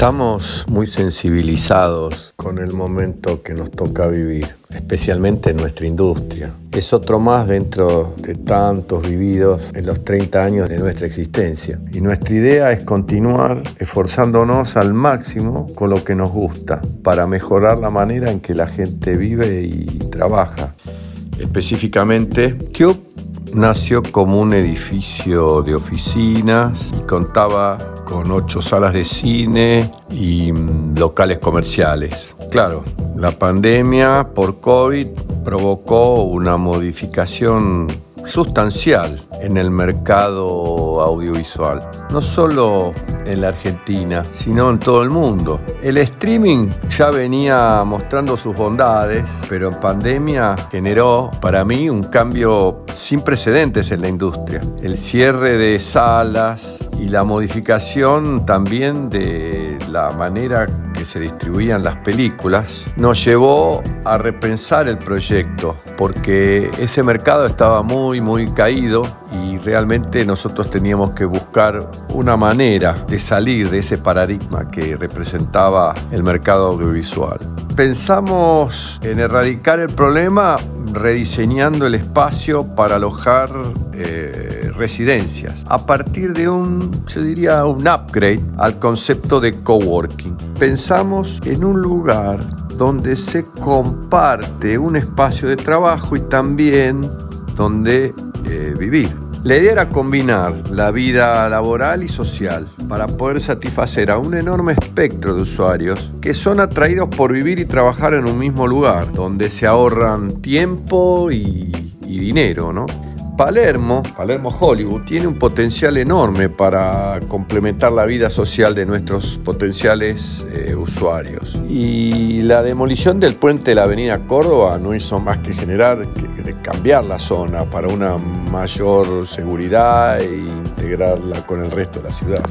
Estamos muy sensibilizados con el momento que nos toca vivir, especialmente en nuestra industria. Es otro más dentro de tantos vividos en los 30 años de nuestra existencia. Y nuestra idea es continuar esforzándonos al máximo con lo que nos gusta para mejorar la manera en que la gente vive y trabaja. Específicamente, Cube nació como un edificio de oficinas y contaba con ocho salas de cine y mm, locales comerciales. Claro, la pandemia por COVID provocó una modificación sustancial en el audiovisual, no solo en la Argentina, sino en todo el mundo. El streaming ya venía mostrando sus bondades, pero en pandemia generó para mí un cambio sin precedentes en la industria. El cierre de salas y la modificación también de la manera que se distribuían las películas nos llevó a repensar el proyecto porque ese mercado estaba muy muy caído y realmente nosotros teníamos que buscar una manera de salir de ese paradigma que representaba el mercado audiovisual. Pensamos en erradicar el problema rediseñando el espacio para alojar eh, residencias a partir de un, yo diría, un upgrade al concepto de coworking. Pensamos en un lugar donde se comparte un espacio de trabajo y también donde eh, vivir. La idea era combinar la vida laboral y social para poder satisfacer a un enorme espectro de usuarios que son atraídos por vivir y trabajar en un mismo lugar, donde se ahorran tiempo y, y dinero, ¿no? Palermo, Palermo Hollywood, tiene un potencial enorme para complementar la vida social de nuestros potenciales eh, usuarios. Y la demolición del puente de la avenida Córdoba no hizo más que generar, que, cambiar la zona para una mayor seguridad e integrarla con el resto de la ciudad.